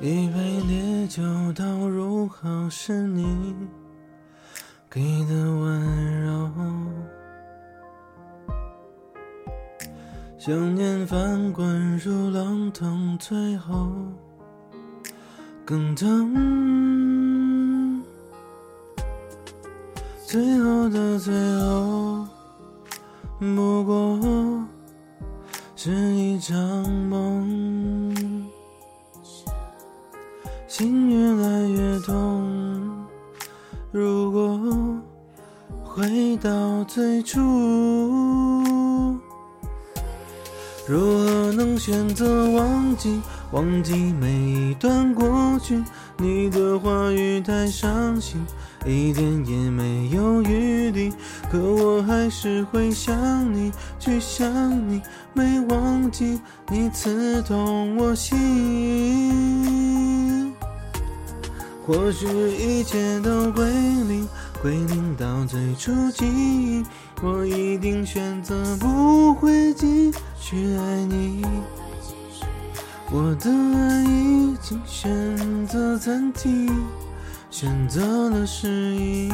一杯烈酒倒入后，是你给的温柔。想念翻滚如浪腾，最后更疼。最后的最后，不过是一场梦。心越来越痛，如果回到最初，如何能选择忘记？忘记每一段过去，你的话语太伤心，一点也没有余地。可我还是会想你，去想你，没忘记你刺痛我心。或许一切都归零，归零到最初记忆，我一定选择不会继续爱你。我的爱已经选择暂停，选择了失忆。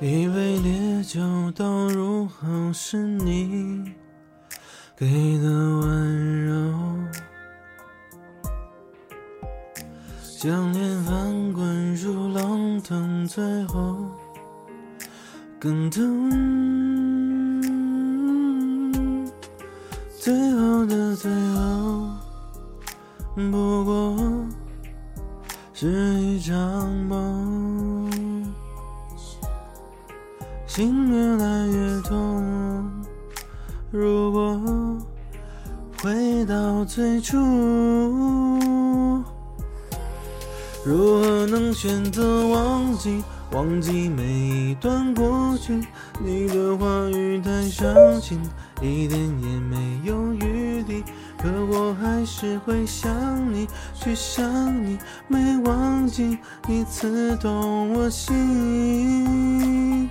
一杯烈酒倒入后，是你给的温柔。想念翻滚如浪腾，最后更疼。最后的最后，不过是一场梦。心越来越痛，如果回到最初，如何能选择忘记？忘记每一段过去，你的话语太伤心，一点也没有余地。可我还是会想你，去想你，没忘记你刺痛我心。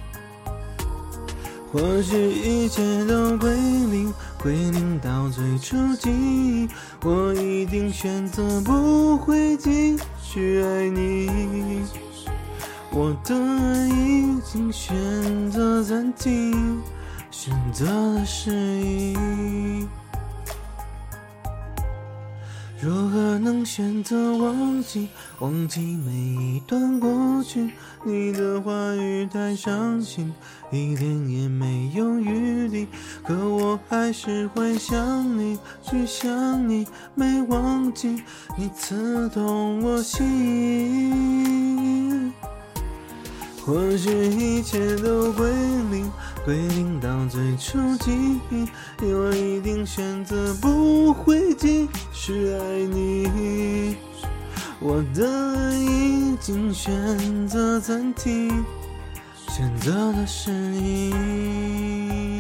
或许一切都归零，归零到最初记忆，我一定选择不会继续爱你。我的爱已经选择暂停，选择了失忆。如何能选择忘记？忘记每一段过去，你的话语太伤心，一点也没有余地。可我还是会想你，去想你，没忘记你刺痛我心。或许一切都归零，回令到最初记忆，我一定选择不会继续爱你。我的爱已经选择暂停，选择了失忆。